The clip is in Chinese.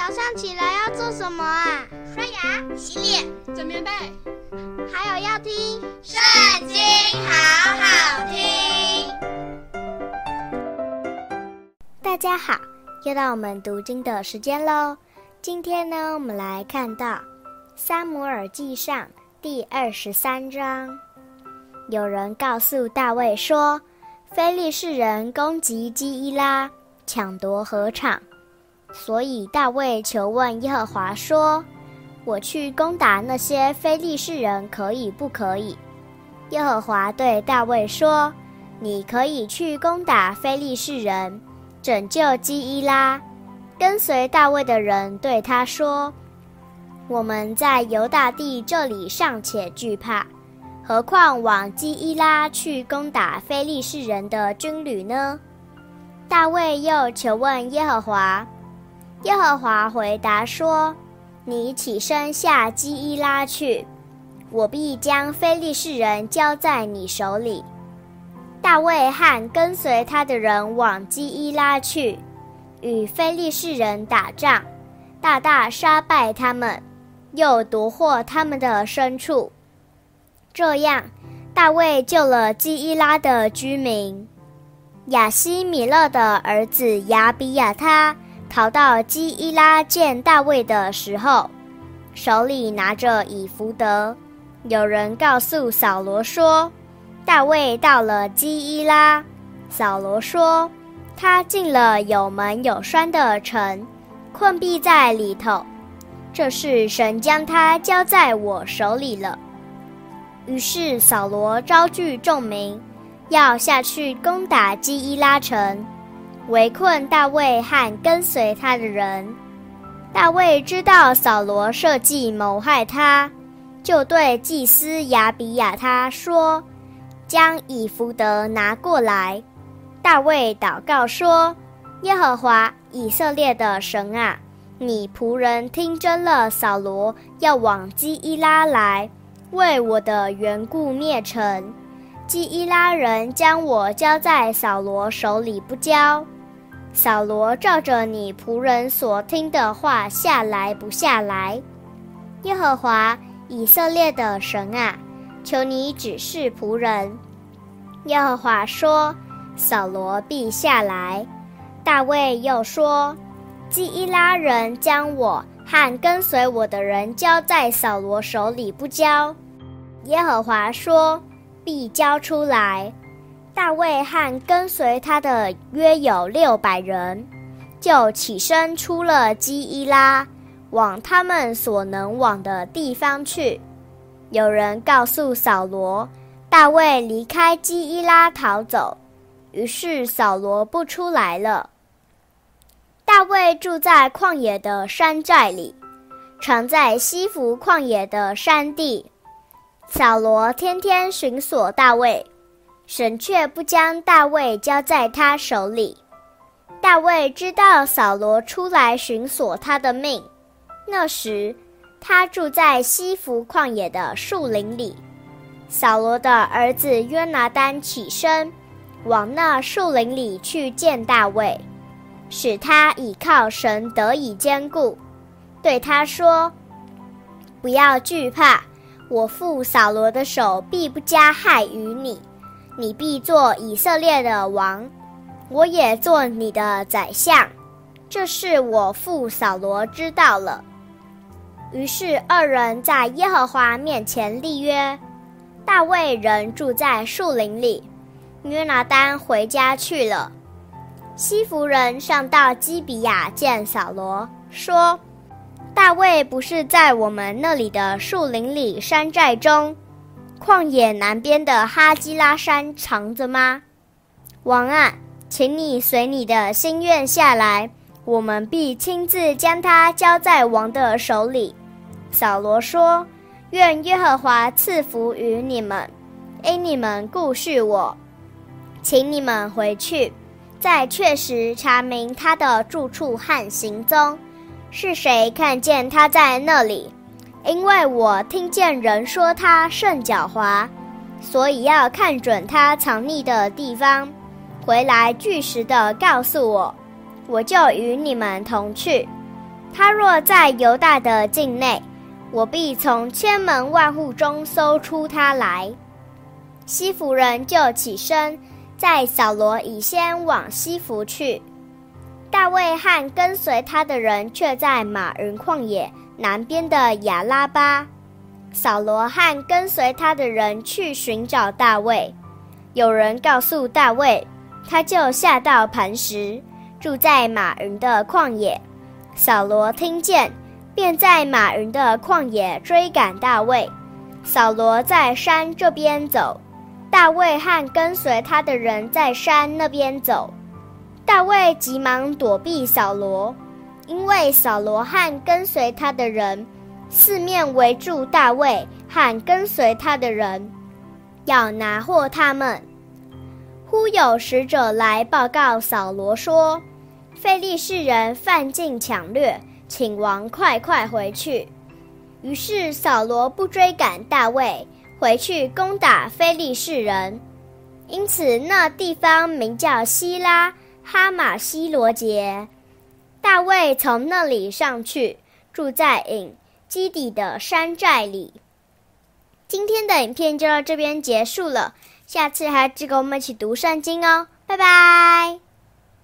早上起来要做什么啊？刷牙、洗脸、整棉被，还有要听《圣经》，好好听。大家好，又到我们读经的时间喽。今天呢，我们来看到《撒母耳记上》第二十三章。有人告诉大卫说，非利士人攻击基伊拉，抢夺禾场。所以大卫求问耶和华说：“我去攻打那些非利士人，可以不可以？”耶和华对大卫说：“你可以去攻打非利士人，拯救基伊拉。”跟随大卫的人对他说：“我们在犹大地这里尚且惧怕，何况往基伊拉去攻打非利士人的军旅呢？”大卫又求问耶和华。耶和华回答说：“你起身下基伊拉去，我必将非利士人交在你手里。”大卫和跟随他的人往基伊拉去，与非利士人打仗，大大杀败他们，又夺获他们的牲畜。这样，大卫救了基伊拉的居民。亚希米勒的儿子亚比亚他。逃到基伊拉见大卫的时候，手里拿着以弗得。有人告诉扫罗说，大卫到了基伊拉。扫罗说，他进了有门有栓的城，困毙在里头。这是神将他交在我手里了。于是扫罗招聚众民，要下去攻打基伊拉城。围困大卫和跟随他的人。大卫知道扫罗设计谋害他，就对祭司亚比亚他说：“将以弗得拿过来。”大卫祷告说：“耶和华以色列的神啊，你仆人听真了，扫罗要往基伊拉来，为我的缘故灭城。基伊拉人将我交在扫罗手里不交。”扫罗照着你仆人所听的话下来不下来？耶和华以色列的神啊，求你指示仆人。耶和华说：扫罗必下来。大卫又说：基伊拉人将我和跟随我的人交在扫罗手里不交？耶和华说：必交出来。大卫和跟随他的约有六百人，就起身出了基伊拉，往他们所能往的地方去。有人告诉扫罗，大卫离开基伊拉逃走，于是扫罗不出来了。大卫住在旷野的山寨里，常在西弗旷野的山地。扫罗天天寻索大卫。神却不将大卫交在他手里。大卫知道扫罗出来寻索他的命，那时他住在西弗旷野的树林里。扫罗的儿子约拿单起身，往那树林里去见大卫，使他倚靠神得以坚固，对他说：“不要惧怕，我父扫罗的手必不加害于你。”你必做以色列的王，我也做你的宰相。这事我父扫罗知道了。于是二人在耶和华面前立约。大卫人住在树林里，约拿单回家去了。西弗人上到基比亚见扫罗，说：“大卫不是在我们那里的树林里山寨中？”旷野南边的哈基拉山藏着吗？王啊，请你随你的心愿下来，我们必亲自将它交在王的手里。扫罗说：“愿耶和华赐福于你们，因你们顾恤我，请你们回去，再确实查明他的住处和行踪，是谁看见他在那里。”因为我听见人说他甚狡猾，所以要看准他藏匿的地方，回来据实的告诉我，我就与你们同去。他若在犹大的境内，我必从千门万户中搜出他来。西弗人就起身，在扫罗以先往西弗去。大卫和跟随他的人却在马云旷野南边的亚拉巴。扫罗和跟随他的人去寻找大卫，有人告诉大卫，他就下到磐石，住在马云的旷野。扫罗听见，便在马云的旷野追赶大卫。扫罗在山这边走，大卫和跟随他的人在山那边走。大卫急忙躲避扫罗，因为扫罗和跟随他的人四面围住大卫和跟随他的人，要拿获他们。忽有使者来报告扫罗说：“非利士人犯境抢掠，请王快快回去。”于是扫罗不追赶大卫，回去攻打非利士人。因此那地方名叫希拉。哈马西罗杰，大卫从那里上去，住在隐基底的山寨里。今天的影片就到这边结束了，下次还记得我们一起读圣经哦，拜拜。